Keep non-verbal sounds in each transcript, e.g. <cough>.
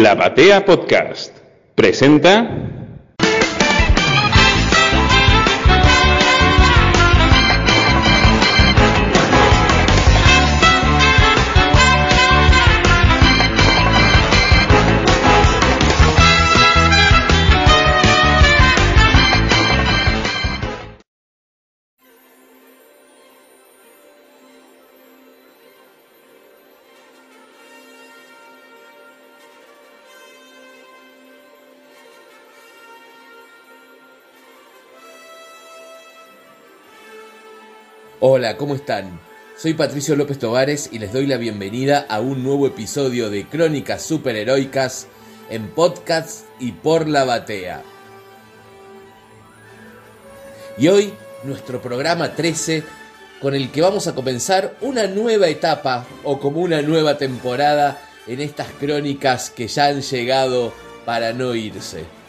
La Batea Podcast presenta Hola, ¿cómo están? Soy Patricio López Tovares y les doy la bienvenida a un nuevo episodio de Crónicas Superheroicas en podcast y por la batea. Y hoy nuestro programa 13 con el que vamos a comenzar una nueva etapa o como una nueva temporada en estas crónicas que ya han llegado para no irse.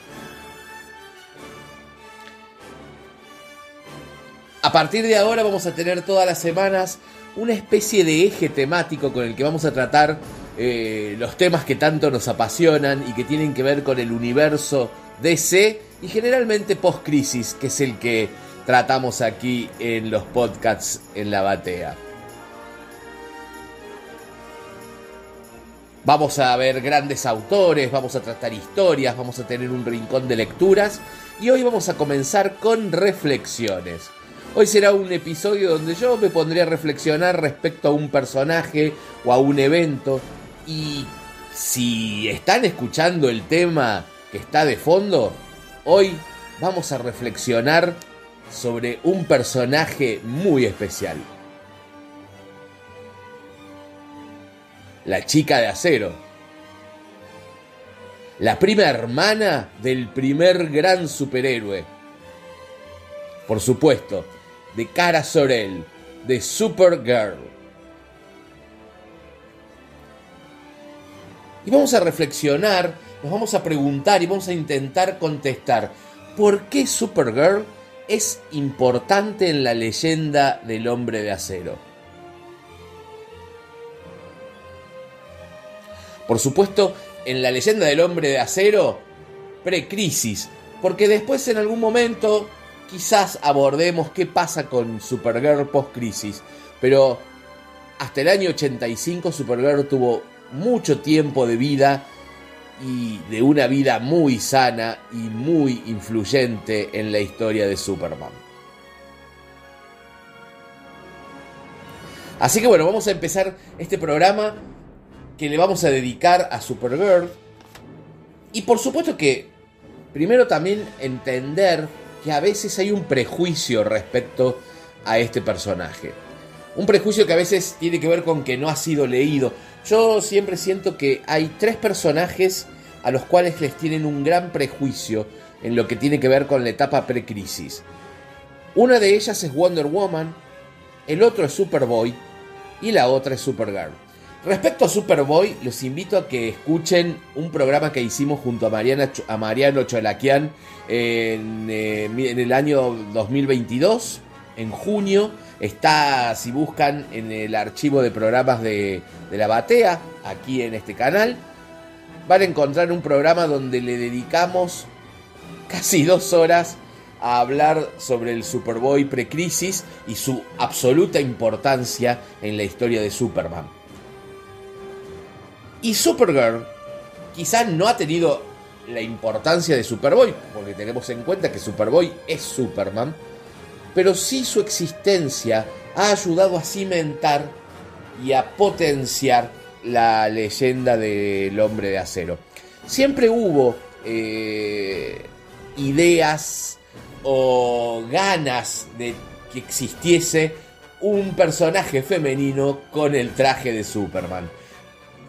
A partir de ahora vamos a tener todas las semanas una especie de eje temático con el que vamos a tratar eh, los temas que tanto nos apasionan y que tienen que ver con el universo DC y generalmente post-crisis, que es el que tratamos aquí en los podcasts en la batea. Vamos a ver grandes autores, vamos a tratar historias, vamos a tener un rincón de lecturas y hoy vamos a comenzar con reflexiones. Hoy será un episodio donde yo me pondré a reflexionar respecto a un personaje o a un evento. Y si están escuchando el tema que está de fondo, hoy vamos a reflexionar sobre un personaje muy especial. La chica de acero. La prima hermana del primer gran superhéroe. Por supuesto, de Cara Sorel, de Supergirl. Y vamos a reflexionar, nos vamos a preguntar y vamos a intentar contestar por qué Supergirl es importante en la leyenda del hombre de acero. Por supuesto, en la leyenda del hombre de acero, pre-crisis, porque después en algún momento quizás abordemos qué pasa con Supergirl post-crisis, pero hasta el año 85 Supergirl tuvo mucho tiempo de vida y de una vida muy sana y muy influyente en la historia de Superman. Así que bueno, vamos a empezar este programa que le vamos a dedicar a Supergirl. Y por supuesto que primero también entender que a veces hay un prejuicio respecto a este personaje. Un prejuicio que a veces tiene que ver con que no ha sido leído. Yo siempre siento que hay tres personajes a los cuales les tienen un gran prejuicio en lo que tiene que ver con la etapa precrisis. Una de ellas es Wonder Woman, el otro es Superboy y la otra es Supergirl. Respecto a Superboy, los invito a que escuchen un programa que hicimos junto a, Mariana, a Mariano Cholaquian en, eh, el año 2022, en junio. Está, si buscan, en el archivo de programas de, de la Batea, aquí en este canal. Van a encontrar un programa donde le dedicamos casi dos horas a hablar sobre el Superboy precrisis y su absoluta importancia en la historia de Superman. Y Supergirl quizás no ha tenido la importancia de Superboy, porque tenemos en cuenta que Superboy es Superman, pero sí su existencia ha ayudado a cimentar y a potenciar la leyenda del hombre de acero. Siempre hubo eh, ideas o ganas de que existiese un personaje femenino con el traje de Superman.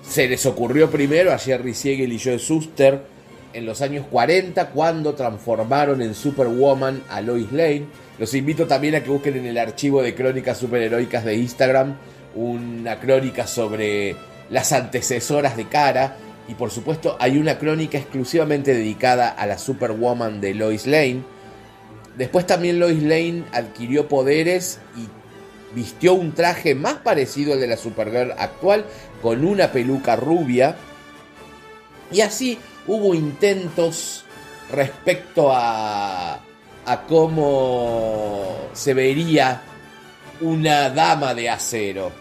Se les ocurrió primero a Jerry Siegel y Joe Shuster en los años 40 cuando transformaron en Superwoman a Lois Lane. Los invito también a que busquen en el archivo de crónicas superheroicas de Instagram una crónica sobre las antecesoras de Cara y por supuesto hay una crónica exclusivamente dedicada a la Superwoman de Lois Lane. Después también Lois Lane adquirió poderes y vistió un traje más parecido al de la Supergirl actual, con una peluca rubia. Y así hubo intentos respecto a, a cómo se vería una dama de acero.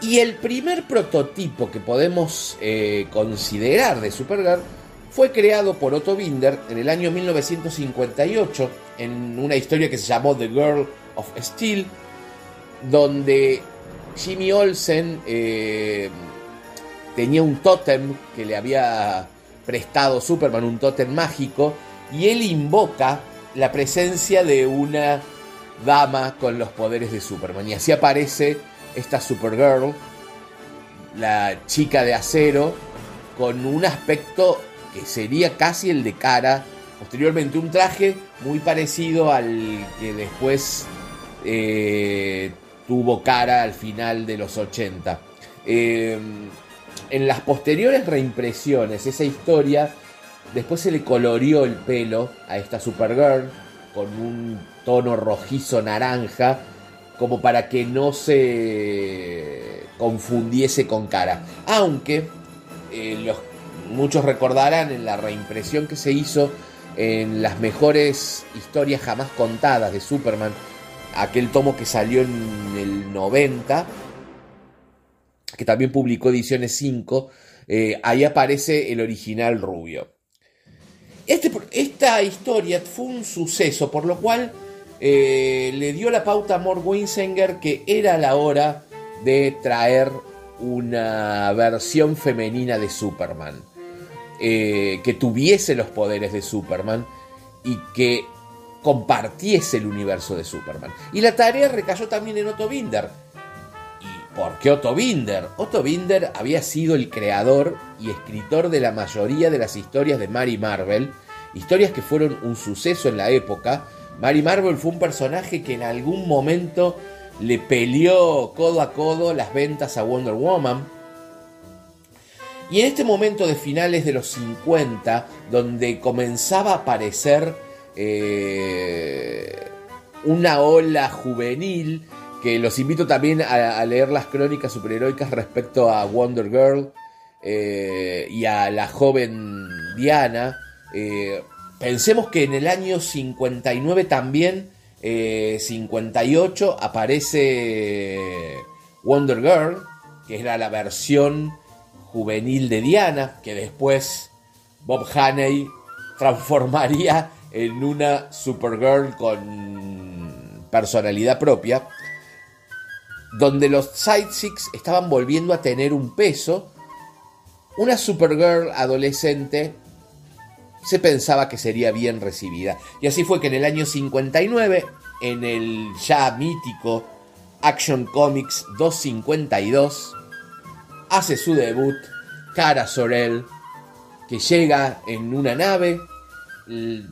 Y el primer prototipo que podemos eh, considerar de Supergirl fue creado por Otto Binder en el año 1958 en una historia que se llamó The Girl of Steel, donde Jimmy Olsen eh, tenía un tótem que le había prestado Superman, un tótem mágico, y él invoca la presencia de una dama con los poderes de Superman. Y así aparece esta Supergirl, la chica de acero, con un aspecto que sería casi el de cara. Posteriormente un traje muy parecido al que después eh, tuvo cara al final de los 80. Eh, en las posteriores reimpresiones, esa historia, después se le colorió el pelo a esta Supergirl con un tono rojizo naranja, como para que no se confundiese con cara. Aunque eh, los, muchos recordarán en la reimpresión que se hizo en las mejores historias jamás contadas de Superman, aquel tomo que salió en el 90, que también publicó ediciones 5, eh, ahí aparece el original rubio. Este, esta historia fue un suceso, por lo cual eh, le dio la pauta a Mort Winsinger que era la hora de traer una versión femenina de Superman. Eh, que tuviese los poderes de Superman y que compartiese el universo de Superman. Y la tarea recayó también en Otto Binder. ¿Y por qué Otto Binder? Otto Binder había sido el creador y escritor de la mayoría de las historias de Mary Marvel, historias que fueron un suceso en la época. Mary Marvel fue un personaje que en algún momento le peleó codo a codo las ventas a Wonder Woman y en este momento de finales de los 50, donde comenzaba a aparecer eh, una ola juvenil, que los invito también a, leer las crónicas superheroicas respecto a Wonder Girl eh, y a la joven Diana. Eh, pensemos que en el año 59 también, 58, aparece Wonder Girl, que era la versión juvenil de Diana, que después Bob Haney transformaría en una Supergirl con personalidad propia, donde los sidesicks estaban volviendo a tener un peso, una Supergirl adolescente se pensaba que sería bien recibida. Y así fue que en el año 59, en el ya mítico Action Comics 252, hace su debut Cara Sorel, que llega en una nave,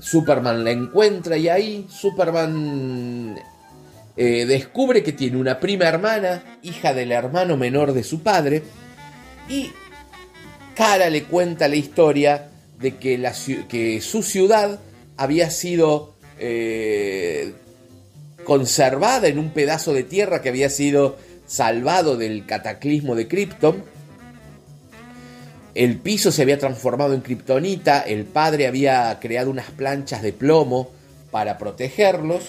Superman la encuentra y ahí Superman eh, descubre que tiene una prima hermana, hija del hermano menor de su padre, y Cara le cuenta la historia de que, su ciudad había sido eh, conservada en un pedazo de tierra que había sido salvado del cataclismo de Krypton. El piso se había transformado en kriptonita, el padre había creado unas planchas de plomo para protegerlos.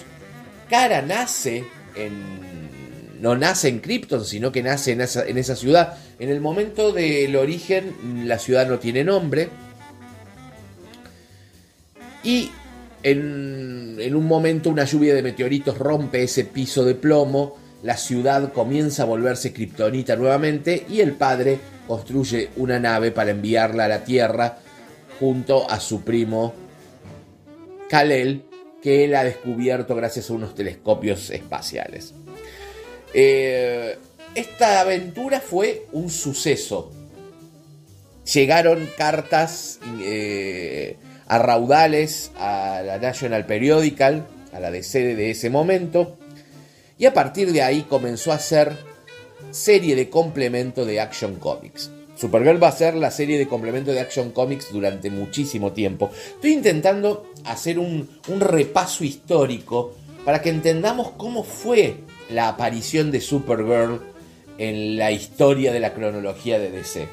Cara nace en. No nace en Krypton, sino que nace en esa, ciudad. En el momento del origen, la ciudad no tiene nombre. Y en, en, un momento una lluvia de meteoritos rompe ese piso de plomo la ciudad comienza a volverse kriptonita nuevamente y el padre construye una nave para enviarla a la Tierra junto a su primo Kalel, que él ha descubierto gracias a unos telescopios espaciales. Eh, esta aventura fue un suceso. Llegaron cartas eh, a raudales a la National Periodical, a la de sede de ese momento, y a partir de ahí comenzó a ser serie de complemento de Action Comics. Supergirl va a ser la serie de complemento de Action Comics durante muchísimo tiempo. Estoy intentando hacer un, un repaso histórico para que entendamos cómo fue la aparición de Supergirl en la historia de la cronología de DC.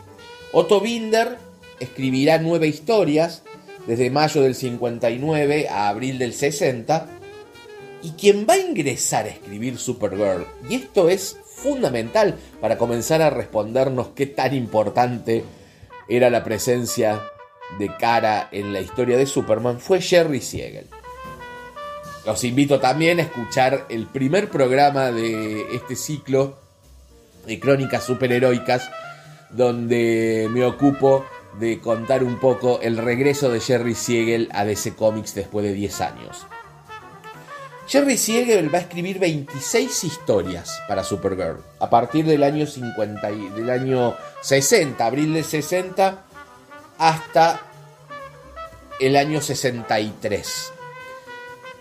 Otto Binder escribirá nueve historias desde mayo del 59 a abril del 60 y quien va a ingresar a escribir Supergirl, y esto es fundamental para comenzar a respondernos qué tan importante era la presencia de cara en la historia de Superman, fue Jerry Siegel. Los invito también a escuchar el primer programa de este ciclo de crónicas superheroicas, donde me ocupo de contar un poco el regreso de Jerry Siegel a DC Comics después de 10 años. Jerry Siegel va a escribir 26 historias para Supergirl a partir del año 50 del año 60, abril del 60 hasta el año 63.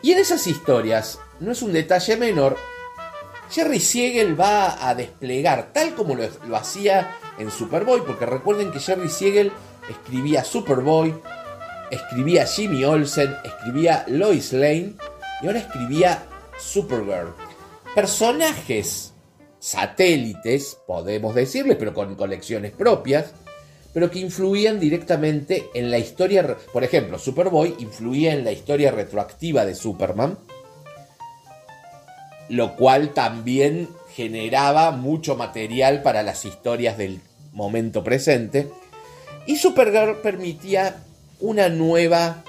Y en esas historias, no es un detalle menor, Jerry Siegel va a desplegar tal como lo, lo hacía en Superboy, porque recuerden que Jerry Siegel escribía Superboy, escribía Jimmy Olsen, escribía Lois Lane y ahora escribía Supergirl. Personajes satélites, podemos decirle, pero con colecciones propias, pero que influían directamente en la historia. Por ejemplo, Superboy influía en la historia retroactiva de Superman, lo cual también generaba mucho material para las historias del momento presente. Y Supergirl permitía una nueva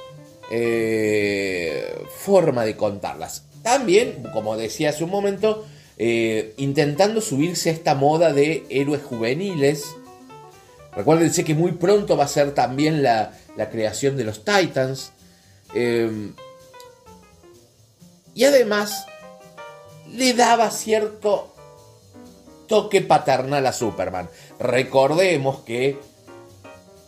eh, forma de contarlas. También, como decía hace un momento, eh, intentando subirse a esta moda de héroes juveniles. Recuérdense que muy pronto va a ser también la, creación de los Titans. Eh, y además le daba cierto toque paternal a Superman. Recordemos que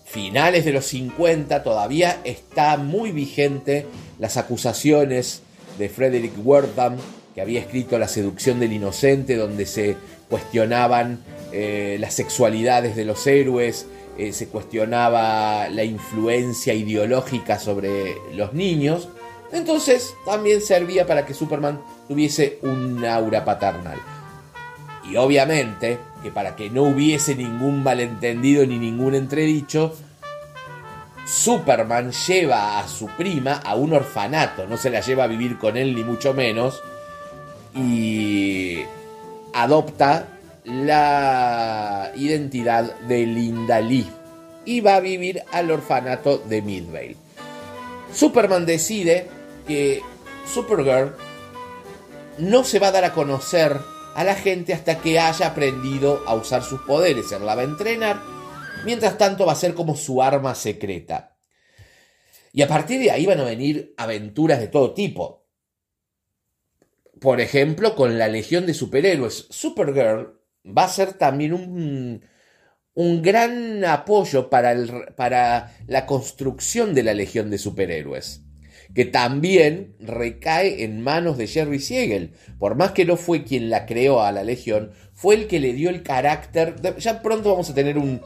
finales de los 50 todavía está muy vigente las acusaciones de Frederick Wertham, que había escrito La seducción del inocente, donde se cuestionaban eh, las sexualidades de los héroes, eh, se cuestionaba la influencia ideológica sobre los niños. Entonces también servía para que Superman tuviese un aura paternal. Y obviamente que para que no hubiese ningún malentendido ni ningún entredicho, Superman lleva a su prima a un orfanato, no se la lleva a vivir con él ni mucho menos, y adopta la identidad de Linda Lee. Y va a vivir al orfanato de Midvale. Superman decide que Supergirl no se va a dar a conocer a la gente hasta que haya aprendido a usar sus poderes. Él la va a entrenar. Mientras tanto va a ser como su arma secreta. Y a partir de ahí van a venir aventuras de todo tipo. Por ejemplo, con la Legión de Superhéroes. Supergirl va a ser también un, un gran apoyo para, el, para la construcción de la Legión de Superhéroes que también recae en manos de Jerry Siegel. Por más que no fue quien la creó a la Legión, fue el que le dio el carácter. ya pronto vamos a tener un,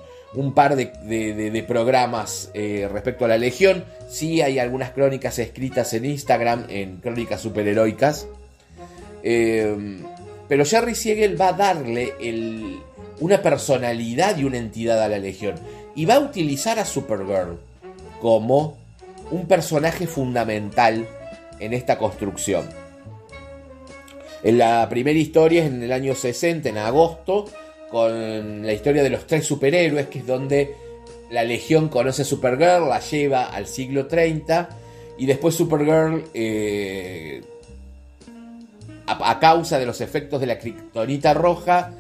par de, programas eh, respecto a la Legión. Sí hay algunas crónicas escritas en Instagram, en crónicas superheroicas. Eh, pero Jerry Siegel va a darle una personalidad y una entidad a la Legión. Y va a utilizar a Supergirl como un personaje fundamental en esta construcción. En la primera historia es en el año 60, en agosto, con la historia de los tres superhéroes, que es donde la Legión conoce a Supergirl, la lleva al siglo 30 y después Supergirl, eh, a, causa de los efectos de la kriptonita roja,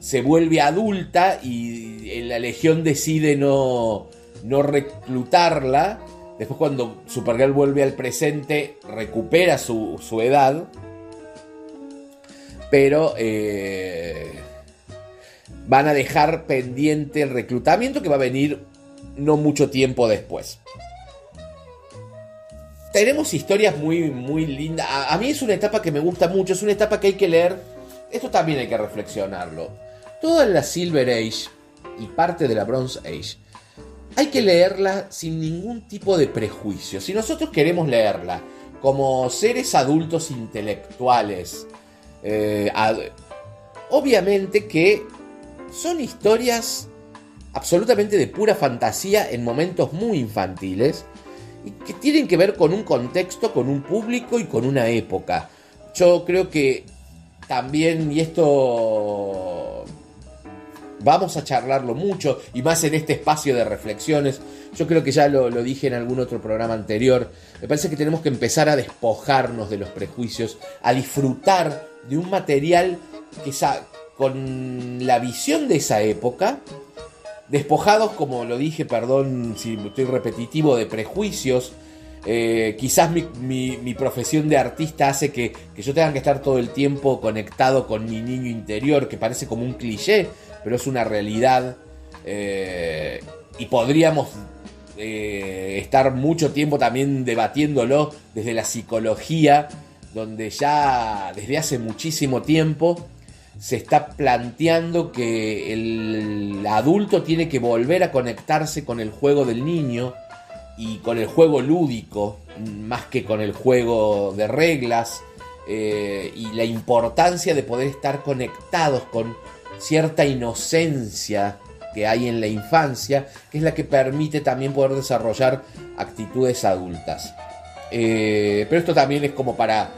se vuelve adulta y la Legión decide no, no reclutarla Después cuando Supergirl vuelve al presente, recupera su, edad. Pero eh, van a dejar pendiente el reclutamiento que va a venir no mucho tiempo después. Tenemos historias muy, muy lindas. A mí es una etapa que me gusta mucho, es una etapa que hay que leer. Esto también hay que reflexionarlo. Toda la Silver Age y parte de la Bronze Age hay que leerla sin ningún tipo de prejuicio. Si nosotros queremos leerla como seres adultos intelectuales, eh, obviamente que son historias absolutamente de pura fantasía en momentos muy infantiles y que tienen que ver con un contexto, con un público y con una época. Yo creo que también, y esto vamos a charlarlo mucho, y más en este espacio de reflexiones, yo creo que ya lo, dije en algún otro programa anterior, me parece que tenemos que empezar a despojarnos de los prejuicios, a disfrutar de un material que con la visión de esa época, despojados, como lo dije, perdón si estoy repetitivo, de prejuicios, eh, quizás mi, profesión de artista hace que, yo tenga que estar todo el tiempo conectado con mi niño interior, que parece como un cliché, pero es una realidad. Eh, y podríamos eh, estar mucho tiempo también debatiéndolo desde la psicología, donde ya desde hace muchísimo tiempo se está planteando que el adulto tiene que volver a conectarse con el juego del niño y con el juego lúdico, más que con el juego de reglas, eh, y la importancia de poder estar conectados con cierta inocencia que hay en la infancia, que es la que permite también poder desarrollar actitudes adultas. Eh, pero esto también es como para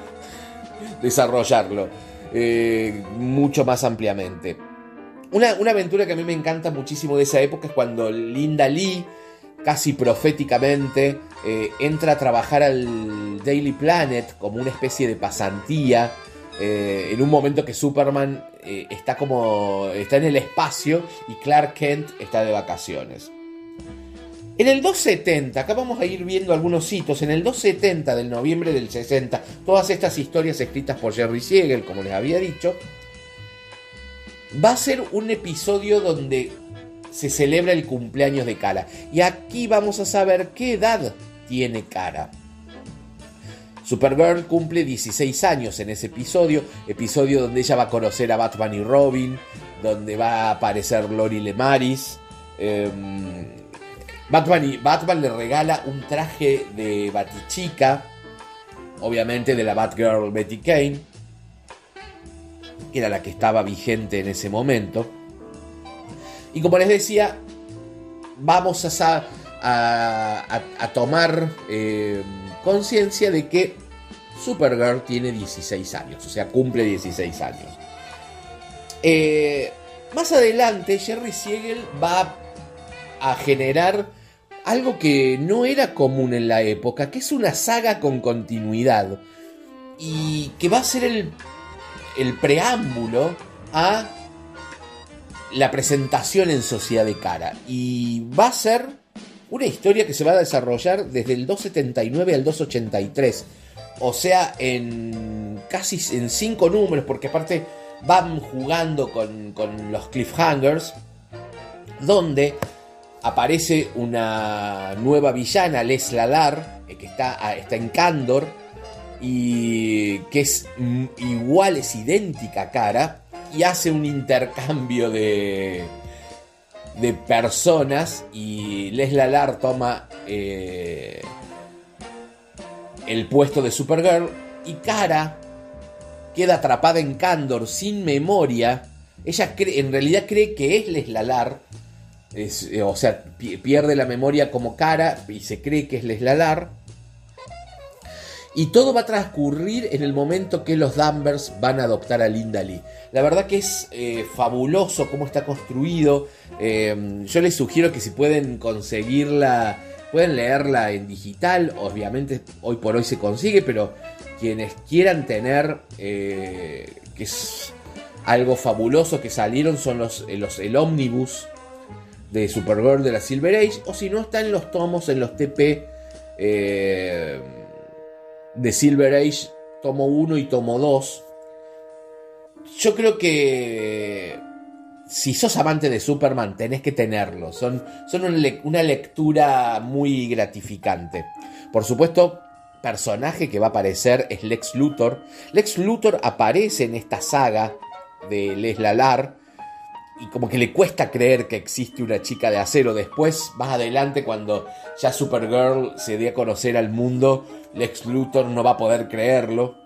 desarrollarlo eh, mucho más ampliamente. Una, una aventura que a mí me encanta muchísimo de esa época es cuando Linda Lee casi proféticamente, eh, entra a trabajar al Daily Planet como una especie de pasantía. Eh, en un momento que Superman eh, está como. está en el espacio y Clark Kent está de vacaciones. En el 270, acá vamos a ir viendo algunos hitos. En el 270 del noviembre del 60, todas estas historias escritas por Jerry Siegel, como les había dicho, va a ser un episodio donde se celebra el cumpleaños de Kara. Y aquí vamos a saber qué edad tiene Kara. Supergirl cumple 16 años en ese episodio, episodio donde ella va a conocer a Batman y Robin, donde va a aparecer Lori Lemaris. Em, Batman, y, Batman le regala un traje de Batichica, obviamente de la Batgirl Betty Kane, que era la que estaba vigente en ese momento. Y como les decía, vamos a, a, tomar eh, conciencia de que Supergirl tiene 16 años, o sea, cumple 16 años. Eh, más adelante, Jerry Siegel va a generar algo que no era común en la época, que es una saga con continuidad y que va a ser el, el preámbulo a la presentación en Sociedad de Cara. Y va a ser una historia que se va a desarrollar desde el 279 al 283. O sea, en casi en cinco números, porque aparte van jugando con, los cliffhangers, donde aparece una nueva villana, Les Lalar, eh, que está, está en Candor, y que es igual, es idéntica cara, y hace un intercambio de, de personas y Les Lalar toma eh, el puesto de Supergirl y Kara queda atrapada en Candor sin memoria. Ella cree, en realidad cree que es Les Lalar, eh, o sea, pierde la memoria como Kara y se cree que es Les Lalar. Y todo va a transcurrir en el momento que los Danvers van a adoptar a Linda Lee. La verdad que es eh, fabuloso cómo está construido. Eh, yo les sugiero que si pueden conseguirla, pueden leerla en digital. Obviamente hoy por hoy se consigue, pero quienes quieran tener, eh, que es algo fabuloso que salieron, son los, los, el ómnibus de Supergirl de la Silver Age. O si no, están los tomos en los TP de Silver Age, tomo 1 y tomo 2. Yo creo que si sos amante de Superman, tenés que tenerlo. Son, son una lectura muy gratificante. Por supuesto, personaje que va a aparecer es Lex Luthor. Lex Luthor aparece en esta saga de Les Lalar. Y como que le cuesta creer que existe una chica de acero. Después, más adelante, cuando ya Supergirl se dé a conocer al mundo, Lex Luthor no va a poder creerlo.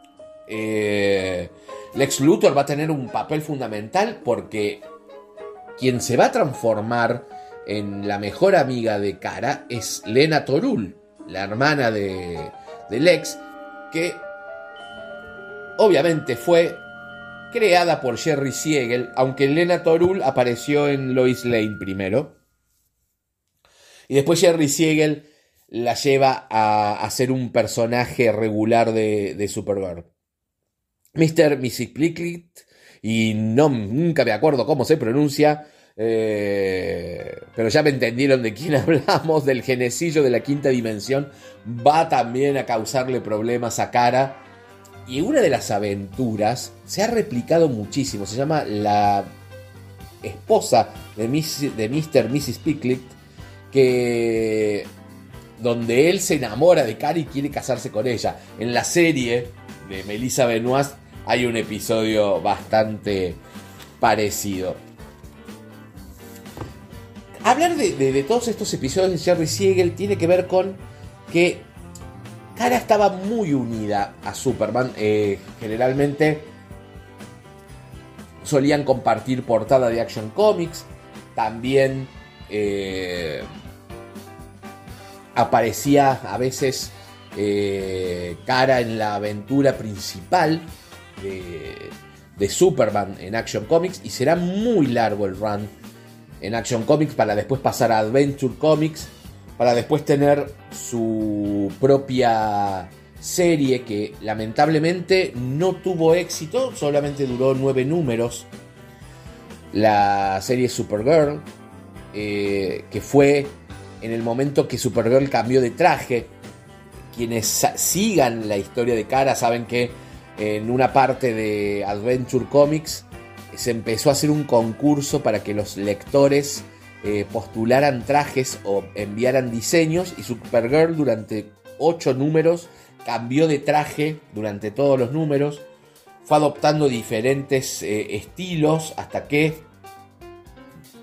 Eh, Lex Luthor va a tener un papel fundamental porque quien se va a transformar en la mejor amiga de Kara es Lena Torul, la hermana de, de Lex, que obviamente fue creada por Jerry Siegel, aunque Lena Torul apareció en Lois Lane primero. Y después Jerry Siegel la lleva a, ser un personaje regular de, de Supergirl. Mr. Mrs. Plickett, y no, nunca me acuerdo cómo se pronuncia, eh, pero ya me entendieron de quién <laughs> hablamos, del genesillo de la quinta dimensión, va también a causarle problemas a Cara. Y una de las aventuras se ha replicado muchísimo, se llama La esposa de, Mr. Mrs. Picklet, que donde él se enamora de Cara y quiere casarse con ella. En la serie de Melissa Benoist hay un episodio bastante parecido. Hablar de, todos estos episodios de Jerry Siegel tiene que ver con que Cara estaba muy unida a Superman. Eh, generalmente solían compartir portada de Action Comics. También eh, aparecía a veces eh, Cara en la aventura principal de, de Superman en Action Comics. Y será muy largo el run en Action Comics para después pasar a Adventure Comics, para después tener su propia serie que lamentablemente no tuvo éxito, solamente duró nueve números. La serie Supergirl, eh, que fue en el momento que Supergirl cambió de traje. Quienes sigan la historia de Cara saben que en una parte de Adventure Comics se empezó a hacer un concurso para que los lectores eh, postularan trajes o enviaran diseños y Supergirl durante ocho números cambió de traje durante todos los números, fue adoptando diferentes eh, estilos hasta que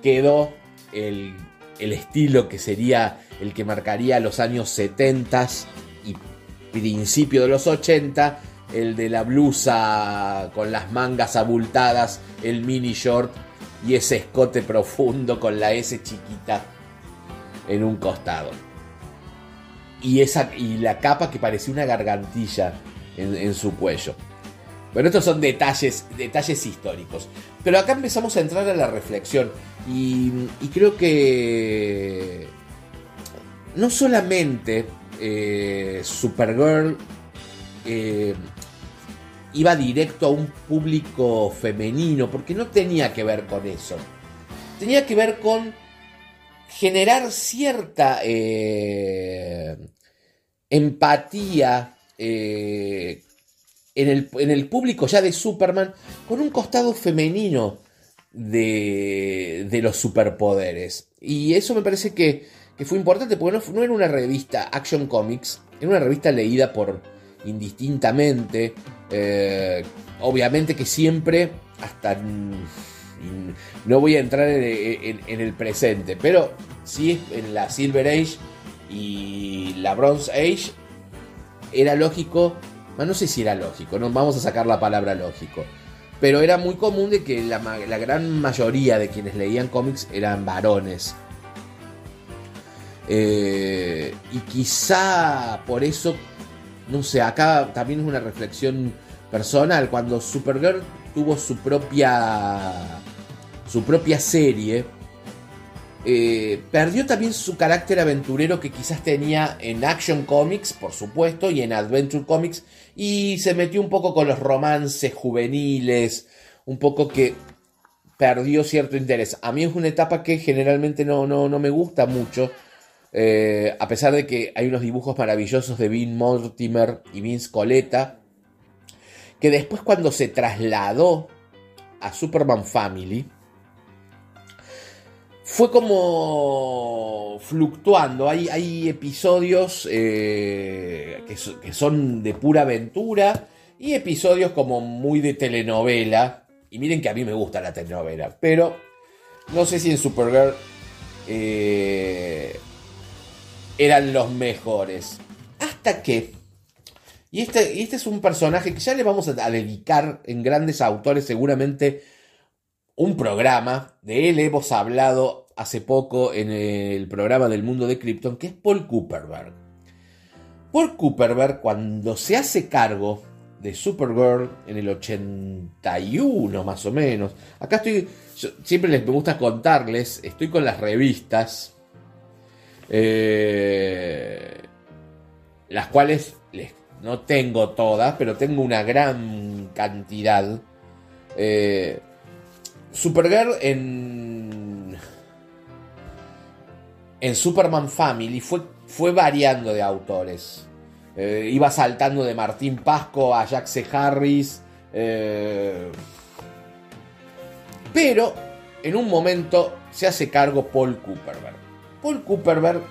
quedó el, el, estilo que sería el que marcaría los años 70 y principio de los 80 el de la blusa con las mangas abultadas, el mini short y ese escote profundo con la S chiquita en un costado. Y, esa, y la capa que parecía una gargantilla en, su cuello. Bueno, estos son detalles, detalles históricos. Pero acá empezamos a entrar a la reflexión. Y, creo que no solamente eh, Supergirl eh, iba directo a un público femenino, porque no tenía que ver con eso. Tenía que ver con generar cierta eh, empatía eh, en, el, en, el, público ya de Superman con un costado femenino de, de los superpoderes. Y eso me parece que, que fue importante porque no, no era una revista Action Comics, era una revista leída por indistintamente. Eh, obviamente que siempre, hasta... No voy a entrar en, el presente, pero sí en la Silver Age y la Bronze Age era lógico, no sé si era lógico, no vamos a sacar la palabra lógico, pero era muy común de que la, gran mayoría de quienes leían cómics eran varones. Eh, y quizá por eso no sé, acá también es una reflexión personal. Cuando Supergirl tuvo su propia. su propia serie. Eh, perdió también su carácter aventurero que quizás tenía en Action Comics, por supuesto, y en Adventure Comics, y se metió un poco con los romances juveniles, un poco que perdió cierto interés. A mí es una etapa que generalmente no, no, no me gusta mucho, eh, a pesar de que hay unos dibujos maravillosos de Vin Mortimer y Vince Coletta, que después cuando se trasladó a Superman Family, fue como fluctuando. Hay, episodios eh, que, son de pura aventura y episodios como muy de telenovela. Y miren que a mí me gusta la telenovela, pero no sé si en Supergirl eh, eran los mejores. Hasta que... Y este, este es un personaje que ya le vamos a dedicar en grandes autores seguramente un programa. De él hemos hablado hace poco en el programa del mundo de Krypton, que es Paul Cooperberg. Paul Cooperberg, cuando se hace cargo de Supergirl en el 81 más o menos, acá estoy, siempre les me gusta contarles, estoy con las revistas, eh, las cuales les, no tengo todas, pero tengo una gran cantidad. Eh, Supergirl en. En Superman Family fue, fue variando de autores. Eh, iba saltando de Martín Pasco a Jack C. Harris. Pero en un momento se hace cargo Paul Cooperberg. Paul Cooperberg,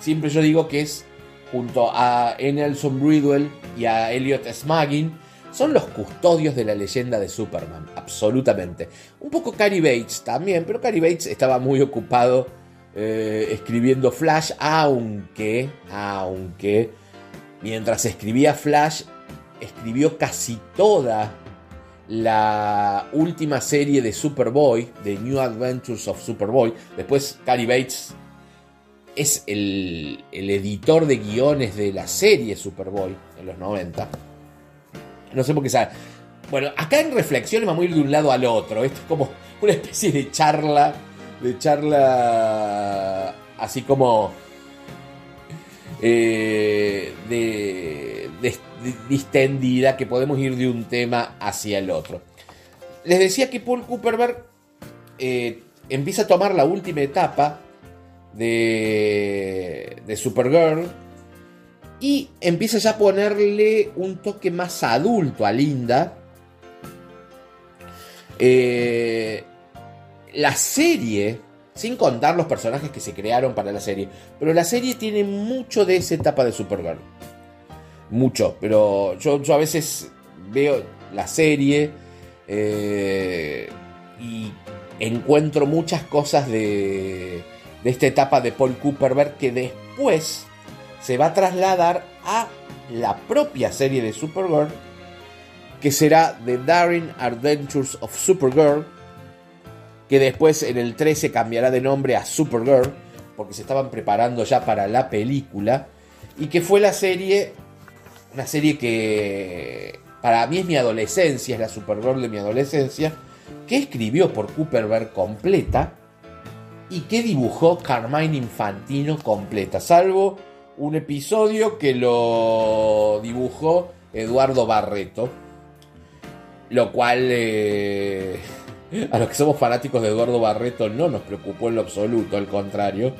siempre yo digo que es junto a Nelson Bridwell y a Elliot Smaggin, son los custodios de la leyenda de Superman, absolutamente. Un poco Cary Bates también, pero Cary Bates estaba muy ocupado eh, escribiendo Flash, aunque, aunque, mientras escribía Flash, escribió casi toda la última serie de Superboy, The New Adventures of Superboy. Después Cary Bates es el, el editor de guiones de la serie Superboy en los 90. No sé por qué sabe. Bueno, acá en reflexiones vamos a ir de un lado al otro. Esto es como una especie de charla. De charla. Así como. Eh, de, distendida. Que podemos ir de un tema hacia el otro. Les decía que Paul Cooperberg eh, empieza a tomar la última etapa de, de Supergirl y empieza ya a ponerle un toque más adulto a Linda. Eh, la serie, sin contar los personajes que se crearon para la serie, pero la serie tiene mucho de esa etapa de Supergirl. Mucho, pero yo, a veces veo la serie eh, y encuentro muchas cosas de, de esta etapa de Paul Cooperberg que después se va a trasladar a la propia serie de Supergirl, que será The Daring Adventures of Supergirl, que después en el 13 cambiará de nombre a Supergirl, porque se estaban preparando ya para la película, y que fue la serie, una serie que para mí es mi adolescencia, es la Supergirl de mi adolescencia, que escribió por Cooperberg completa y que dibujó Carmine Infantino completa, salvo un episodio que lo dibujó Eduardo Barreto. Lo cual eh, a los que somos fanáticos de Eduardo Barreto no nos preocupó en lo absoluto, al contrario.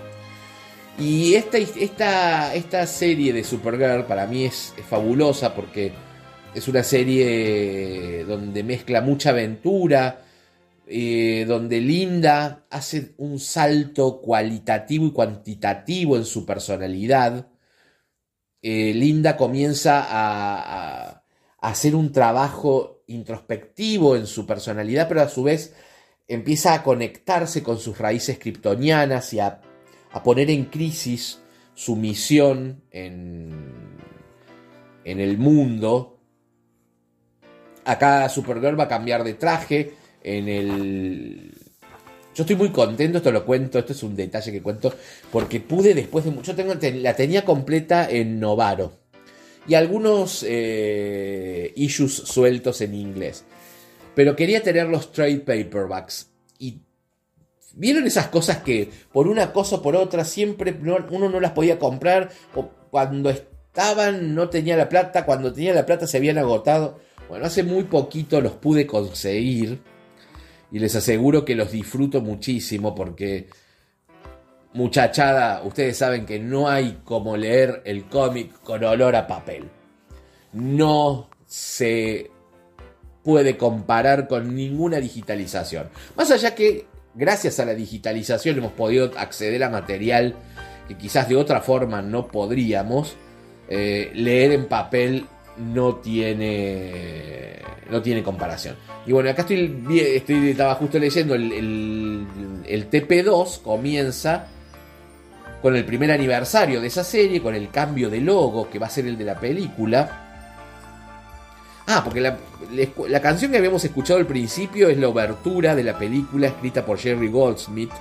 Y esta, esta, esta serie de Supergirl para mí es, es fabulosa porque es una serie donde mezcla mucha aventura, eh, donde Linda hace un salto cualitativo y cuantitativo en su personalidad. Eh, Linda comienza a, hacer un trabajo introspectivo en su personalidad, pero a su vez empieza a conectarse con sus raíces kryptonianas y a, poner en crisis su misión en, en el mundo. Acá Supergirl va a cambiar de traje, en el... Yo estoy muy contento, esto lo cuento, esto es un detalle que cuento, porque pude después de mucho, tengo, la tenía completa en Novaro y algunos eh, issues sueltos en inglés, pero quería tener los trade paperbacks y vieron esas cosas que por una cosa o por otra siempre uno no las podía comprar o cuando estaban no tenía la plata, cuando tenía la plata se habían agotado. Bueno, hace muy poquito los pude conseguir y les aseguro que los disfruto muchísimo porque muchachada, ustedes saben que no hay como leer el cómic con olor a papel. No se puede comparar con ninguna digitalización. Más allá que gracias a la digitalización hemos podido acceder a material que quizás de otra forma no podríamos, eh, leer en papel no tiene no tiene comparación. Y bueno, acá estoy, estaba justo leyendo el, el, TP2 comienza con el primer aniversario de esa serie, con el cambio de logo que va a ser el de la película. Ah, porque la, la, canción que habíamos escuchado al principio es la obertura de la película escrita por Jerry Goldsmith,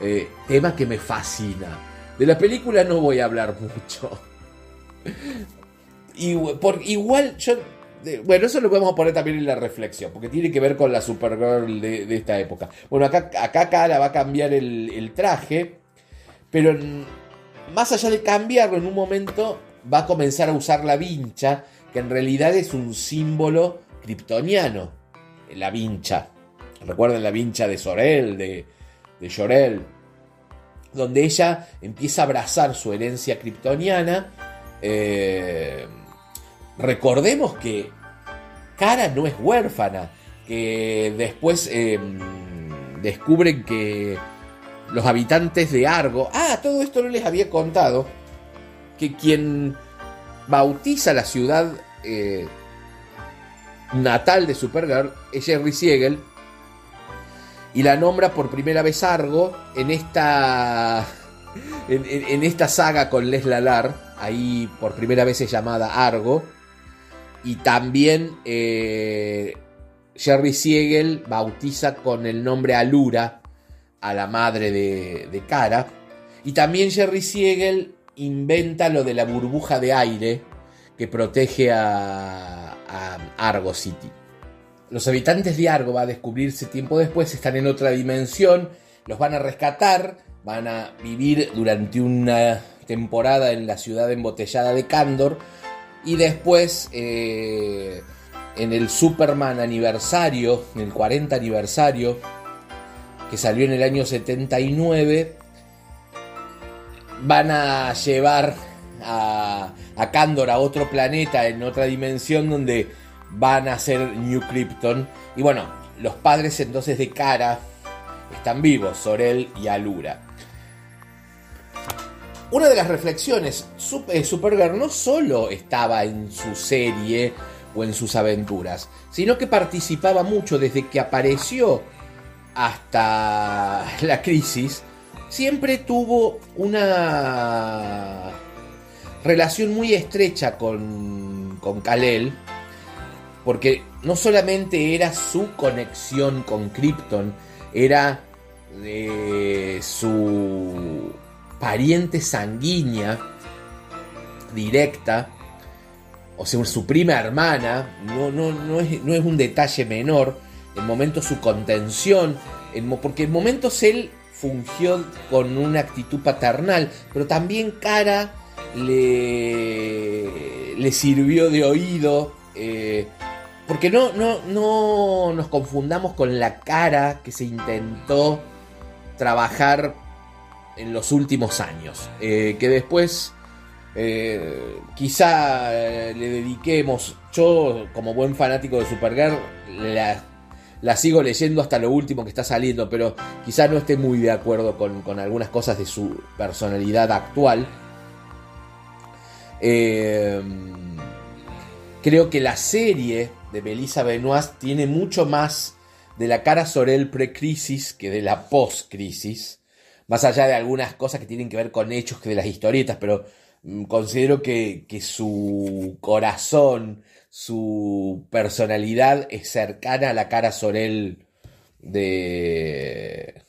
Eh, tema que me fascina. De la película no voy a hablar <laughs> mucho. Y, por, igual yo... Bueno, eso lo podemos poner también en la reflexión, porque tiene que ver con la Supergirl de, esta época. Bueno, acá, acá Cara va a cambiar el, traje, pero más allá de cambiarlo en un momento, va a comenzar a usar la vincha, que en realidad es un símbolo kryptoniano. La vincha. Recuerden la vincha de Sorel, de, de Llorel, donde ella empieza a abrazar su herencia kryptoniana. Eh, recordemos que Cara no es huérfana, que después em, descubren que los habitantes de Argo, ah, todo esto no les había contado, que quien bautiza la ciudad eh, natal de Supergirl es Jerry Siegel y la nombra por primera vez Argo en esta en, esta saga con Les Lalar. Ahí por primera vez es llamada Argo y también eh, Jerry Siegel bautiza con el nombre Alura a la madre de, de Cara y también Jerry Siegel inventa lo de la burbuja de aire que protege a, Argo City. Los habitantes de Argo, va a descubrirse tiempo después, están en otra dimensión, los van a rescatar, van a vivir durante una temporada en la ciudad embotellada de Candor y después eh, en el Superman aniversario, en el 40 aniversario, que salió en el año 79, van a llevar a, a Kandor a otro planeta en otra dimensión donde van a ser New Krypton. Y bueno, los padres entonces de Kara están vivos, Sorel y Alura. Una de las reflexiones, eh, Supergirl no solo estaba en su serie o en sus aventuras, sino que participaba mucho desde que apareció hasta la crisis siempre tuvo una relación muy estrecha con, con Kalel, porque no solamente era su conexión con Krypton, era de su pariente sanguínea directa, o sea, su prima hermana, no, no, no, es, no es un detalle menor, en momentos su contención, en, porque en momentos él fungió con una actitud paternal, pero también Cara le, le sirvió de oído. Eh, porque no, no, no nos confundamos con la cara que se intentó trabajar en los últimos años. Eh, que después eh, quizá le dediquemos, yo como buen fanático de Supergirl, la la sigo leyendo hasta lo último que está saliendo, pero quizá no esté muy de acuerdo con, algunas cosas de su personalidad actual. Eh, creo que la serie de Melissa Benoist tiene mucho más de la cara Sorel pre-crisis que de la post-crisis. Más allá de algunas cosas que tienen que ver con hechos que de las historietas, pero mm, considero que, su corazón, su personalidad es cercana a la cara Sorel de,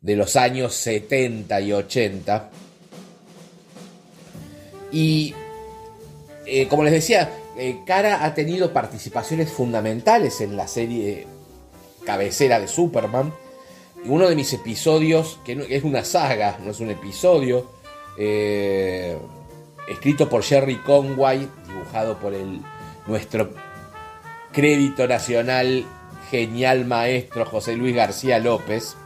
de los años 70 y 80. Y eh, como les decía, eh, Cara ha tenido participaciones fundamentales en la serie cabecera de Superman. Uno de mis episodios, que es una saga, no es un episodio, eh, escrito por Jerry Conway, dibujado por el, nuestro crédito nacional genial maestro José Luis García López.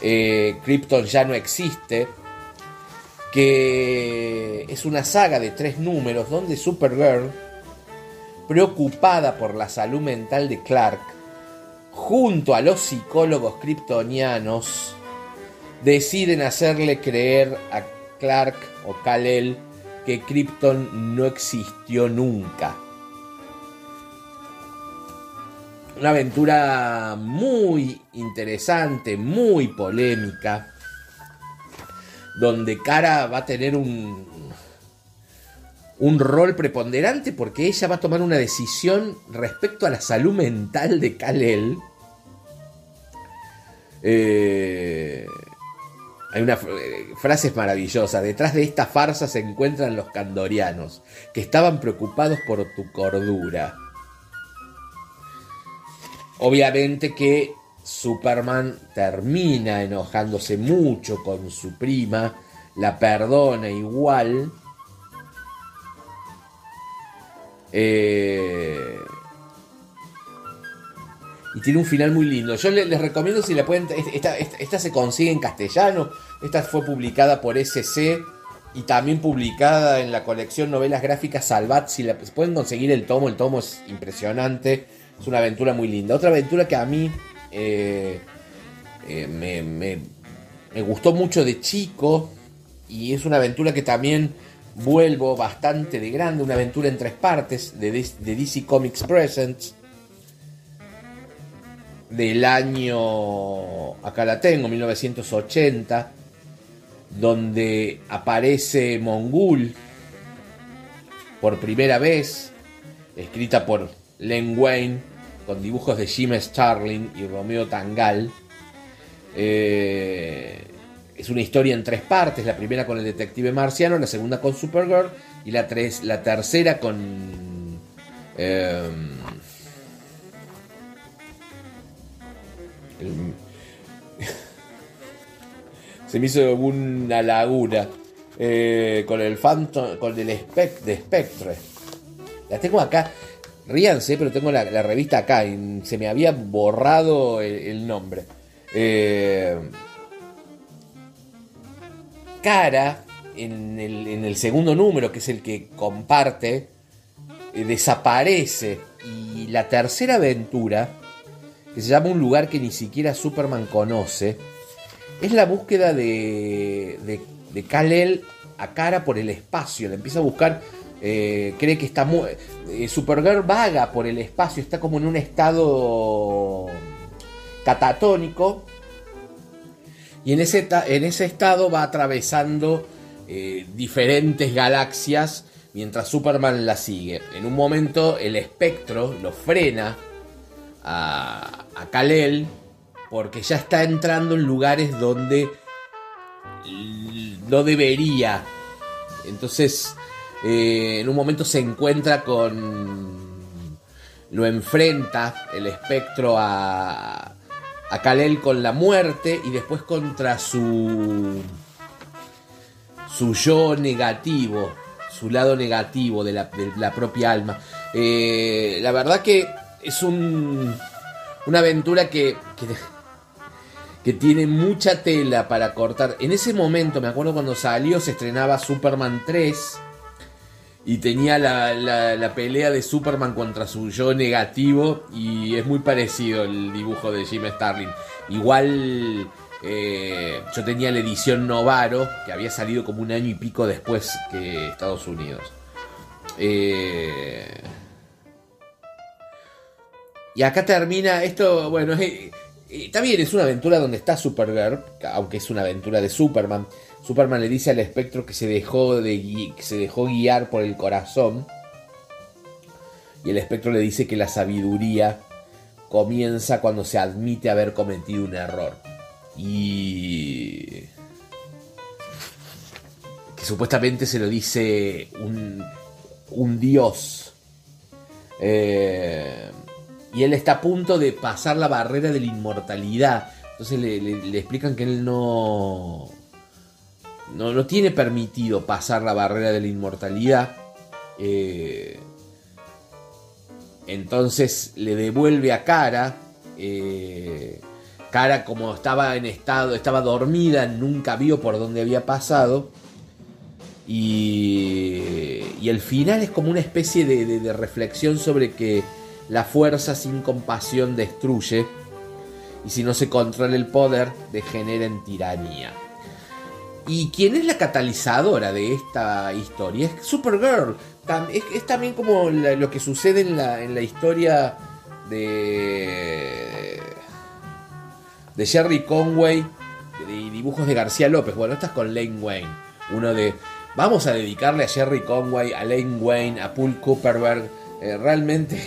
Eh, Krypton ya no existe, que es una saga de tres números donde Supergirl, preocupada por la salud mental de Clark, junto a los psicólogos kryptonianos, deciden hacerle creer a Clark o Kal-El que Krypton no existió nunca. Una aventura muy interesante, muy polémica, donde Kara va a tener un, un rol preponderante porque ella va a tomar una decisión respecto a la salud mental de Kal-El. Eh, hay una frase maravillosa. Detrás de esta farsa se encuentran los candorianos, que estaban preocupados por tu cordura. Obviamente que Superman termina enojándose mucho con su prima, la perdona igual. Eh, y tiene un final muy lindo. Yo les, recomiendo si la pueden. Esta, se consigue en castellano. Esta fue publicada por SC y también publicada en la colección Novelas Gráficas Salvat. Si la pueden conseguir el tomo, el tomo es impresionante. Es una aventura muy linda. Otra aventura que a mí eh, eh, me, me, gustó mucho de chico. Y es una aventura que también vuelvo bastante de grande. Una aventura en tres partes de, DC Comics Presents del año, acá la tengo, 1980, donde aparece Mongul por primera vez, escrita por Len Wayne, con dibujos de Jim Starling y Romeo Tangal. Eh, es una historia en tres partes, la primera con el detective marciano, la segunda con Supergirl y la, tres, la tercera con... Eh, <laughs> Se me hizo una laguna. Eh, con el Phantom, con el de Spectre. La tengo acá. Ríanse, pero tengo la, revista acá. Y se me había borrado el, nombre. Eh, cara, en el, segundo número, que es el que comparte, eh, desaparece. Y la tercera aventura que se llama Un lugar que ni siquiera Superman conoce, es la búsqueda de, de, Kal-El a cara por el espacio. Le empieza a buscar, eh, cree que está muy... Eh, Supergirl vaga por el espacio, está como en un estado catatónico. Y en ese, en ese estado va atravesando eh, diferentes galaxias mientras Superman la sigue. En un momento el espectro lo frena a, a Kalel porque ya está entrando en lugares donde no debería. Entonces, eh, en un momento se encuentra con... Lo enfrenta el espectro a, a Kalel con la muerte y después contra su... su yo negativo, su lado negativo de la, propia alma. Eh, la verdad que es un, una aventura que, que, tiene mucha tela para cortar. En ese momento, me acuerdo cuando salió, se estrenaba Superman 3 y tenía la, la, pelea de Superman contra su yo negativo y es muy parecido el dibujo de Jim Starlin. Igual eh, yo tenía la edición Novaro que había salido como un año y pico después que Estados Unidos. Eh, y acá termina esto, bueno, eh, está bien, es una aventura donde está Supergirl, aunque es una aventura de Superman. Superman le dice al espectro que se dejó, de, que se dejó guiar por el corazón. Y el espectro le dice que la sabiduría comienza cuando se admite haber cometido un error. Y... Que supuestamente se lo dice un, un dios. Eh, y él está a punto de pasar la barrera de la inmortalidad. Entonces le, explican que él no, no, no, tiene permitido pasar la barrera de la inmortalidad. Eh, entonces le devuelve a Cara. Eh, Cara como estaba en estado, estaba dormida, nunca vio por dónde había pasado. Y, y el final es como una especie de reflexión sobre que la fuerza sin compasión destruye y si no se controla el poder degenera en tiranía. ¿Y quién es la catalizadora de esta historia? Es Supergirl. Es, también como lo que sucede en la, en la historia de, de Jerry Conway y dibujos de García López. Bueno, estás con Lane Wayne. Uno de... Vamos a dedicarle a Jerry Conway, a Lane Wayne, a Paul Cooperberg. Eh, realmente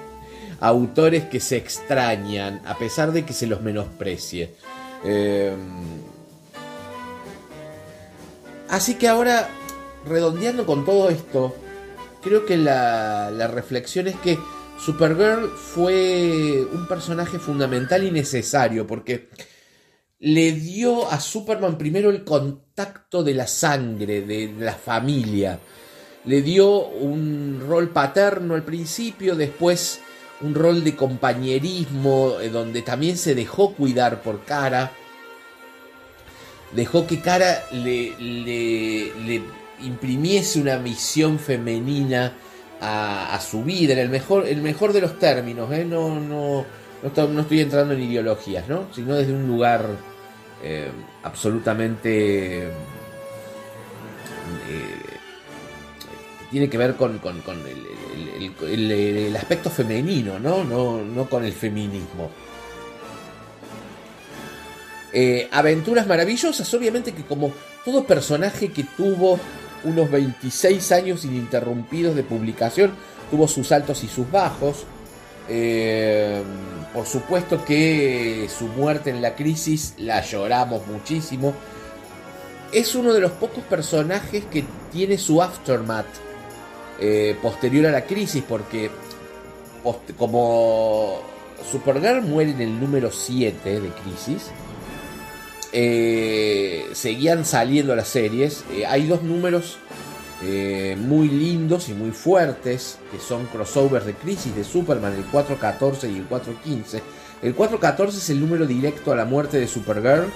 <laughs> autores que se extrañan, a pesar de que se los menosprecie. Eh, así que ahora, redondeando con todo esto, creo que la, la reflexión es que Supergirl fue un personaje fundamental y necesario porque le dio a Superman primero el contacto de la sangre, de la familia. Le dio un rol paterno al principio, después un rol de compañerismo, eh, donde también se dejó cuidar por Cara. Dejó que Cara le, le, imprimiese una misión femenina a, su vida, en el mejor, el mejor de los términos, ¿eh? no, no, no, estoy entrando en ideologías, ¿no? sino desde un lugar eh, absolutamente... Eh, tiene que ver con, con, el, aspecto femenino, ¿no? No, no con el feminismo. Eh, aventuras maravillosas, obviamente que como todo personaje que tuvo unos 26 años ininterrumpidos de publicación, tuvo sus altos y sus bajos. Eh, por supuesto que su muerte en la crisis la lloramos muchísimo. Es uno de los pocos personajes que tiene su aftermath eh, posterior a la crisis, porque como Supergirl muere en el número 7 de crisis, eh, seguían saliendo las series. hay dos números eh, muy lindos y muy fuertes, que son crossovers de Crisis de Superman, el 414 y el 415. El 414 es el número directo a la muerte de Supergirl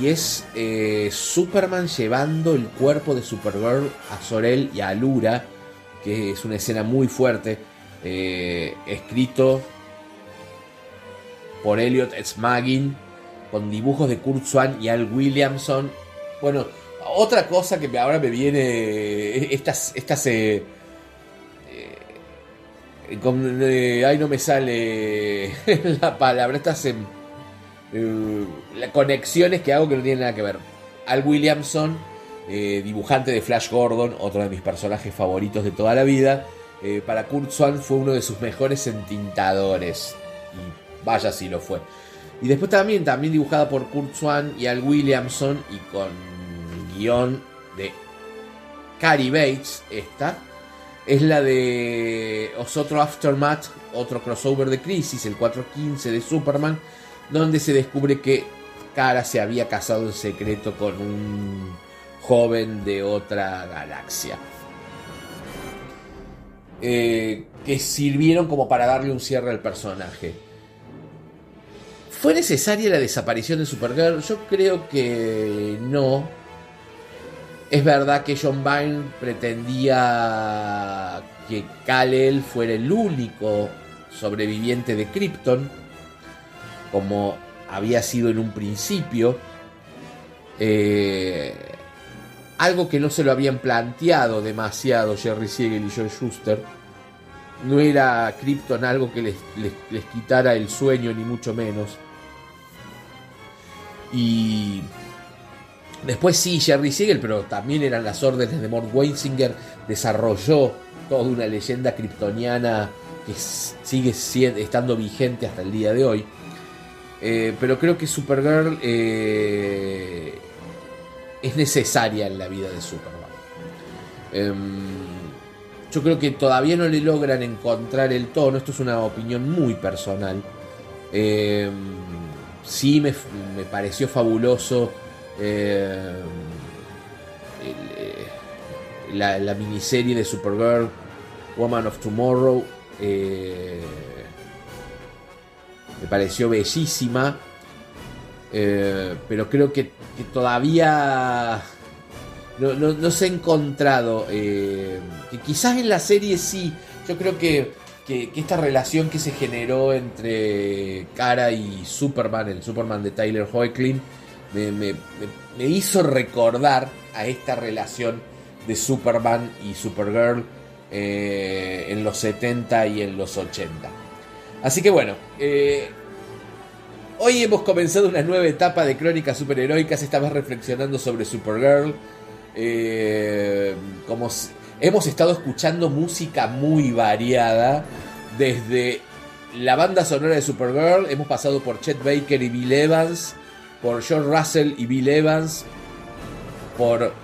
y es eh, Superman llevando el cuerpo de Supergirl a Sorel y a Alura, que es una escena muy fuerte, eh, escrito por Elliot Smaggin, con dibujos de Kurt Swan y Al Williamson. Bueno, otra cosa que ahora me viene. Estas. estas eh, eh, eh ay, no me sale <laughs> la palabra. Estas. Eh, las conexiones que hago que no tienen nada que ver. Al Williamson, dibujante de Flash Gordon, otro de mis personajes favoritos de toda la vida. para Kurt Swan fue uno de sus mejores entintadores. Y vaya si lo fue. Y después también, también dibujada por Kurt Swan y Al Williamson y con de Cary Bates, esta, es la de otro Aftermath, otro crossover de Crisis, el 415 de Superman, donde se descubre que Cara se había casado en secreto con un joven de otra galaxia. Eh, que sirvieron como para darle un cierre al personaje. ¿Fue necesaria la desaparición de Supergirl? Yo creo que no es verdad que John Byrne pretendía que Kal-El fuera el único sobreviviente de Krypton, como había sido en un principio. Eh, algo que no se lo habían planteado demasiado Jerry Siegel y John Schuster. No era Krypton algo que les, les quitara el sueño, ni mucho menos. Y Después sí, Jerry Siegel, pero también eran las órdenes de Mort Weinsinger, desarrolló toda una leyenda kryptoniana que sigue estando vigente hasta el día de hoy. Eh, pero creo que Supergirl eh, es necesaria en la vida de Superman. Em, yo creo que todavía no le logran encontrar el tono, esto es una opinión muy personal. Em, sí me, me pareció fabuloso eh, eh, la, miniserie de Supergirl, Woman of Tomorrow, eh, me pareció bellísima, pero creo que, todavía no, se ha encontrado, que quizás en la serie sí, yo creo que, esta relación que se generó entre Kara y Superman, el Superman de Tyler Hoechlin, me, hizo recordar a esta relación de Superman y Supergirl eh, en los 70 y en los 80. Así que bueno, eh, hoy hemos comenzado una nueva etapa de crónicas superheroicas, esta reflexionando sobre Supergirl. Eh, como hemos estado escuchando música muy variada, desde la banda sonora de Supergirl. Hemos pasado por Chet Baker y Bill Evans, por John Russell y Bill Evans, por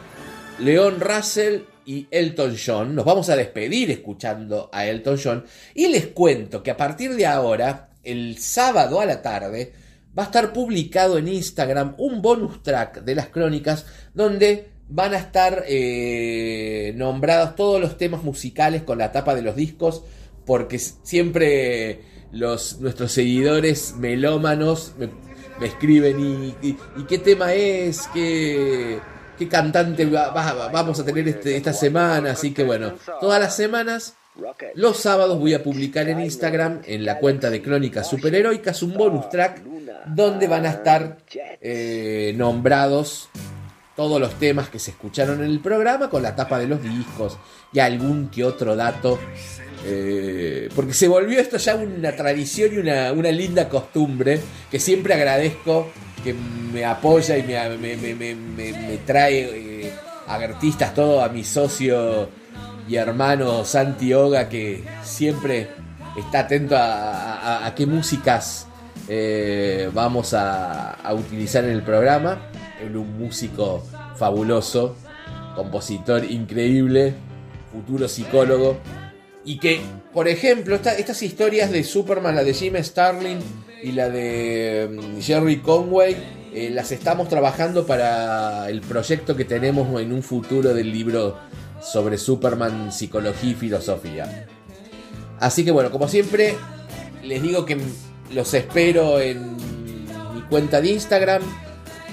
Leon Russell y Elton John. Nos vamos a despedir escuchando a Elton John. Y les cuento que a partir de ahora, el sábado a la tarde, va a estar publicado en Instagram un bonus track de las crónicas donde van a estar eh, nombrados todos los temas musicales con la tapa de los discos porque siempre los, nuestros seguidores melómanos me, escriben y, qué tema es, qué, qué cantante vamos a tener este, esta semana, así que bueno, todas las semanas los sábados voy a publicar en Instagram, en la cuenta de Crónicas Superheroicas, un bonus track donde van a estar eh, nombrados todos los temas que se escucharon en el programa con la tapa de los discos y algún que otro dato. Eh, porque se volvió esto ya una tradición y una, linda costumbre que siempre agradezco que me apoya y me, trae eh, artistas, todo a mi socio y hermano Santi Oga que siempre está atento a, qué músicas eh, vamos a, utilizar en el programa. Un músico fabuloso, compositor increíble, futuro psicólogo. Y que, por ejemplo, estas historias de Superman, la de Jim Starlin y la de mm, Jerry Conway, eh, las estamos trabajando para el proyecto que tenemos en un futuro del libro sobre Superman, psicología y filosofía. Así que bueno, como siempre, les digo que los espero en mi cuenta de Instagram,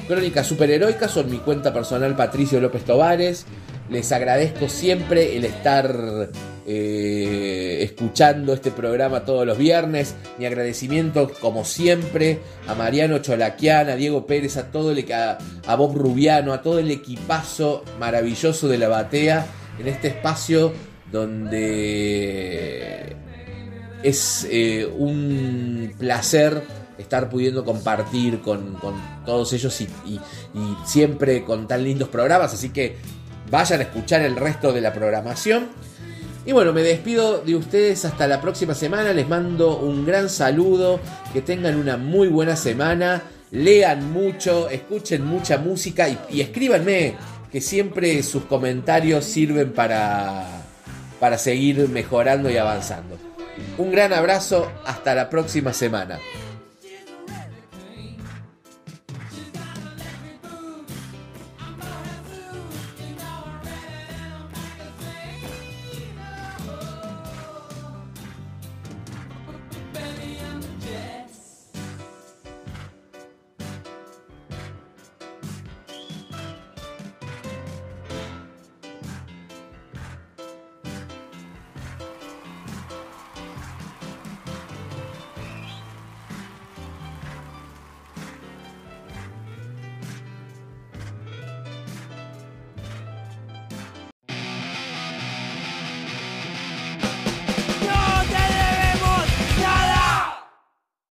Crónicas Superheroicas, en mi cuenta personal Patricio López Tovares. Les agradezco siempre el estar eh, escuchando este programa todos los viernes. Mi agradecimiento, como siempre, a Mariano Cholaquian, a Diego Pérez, a todo el, a, a Bob Rubiano, a todo el equipazo maravilloso de la batea en este espacio donde es eh, un placer estar pudiendo compartir con, todos ellos y, siempre con tan lindos programas. Así que vayan a escuchar el resto de la programación. Y bueno, me despido de ustedes hasta la próxima semana. Les mando un gran saludo. Que tengan una muy buena semana. Lean mucho, escuchen mucha música y, y escríbanme que siempre sus comentarios sirven para, para seguir mejorando y avanzando. Un gran abrazo, hasta la próxima semana.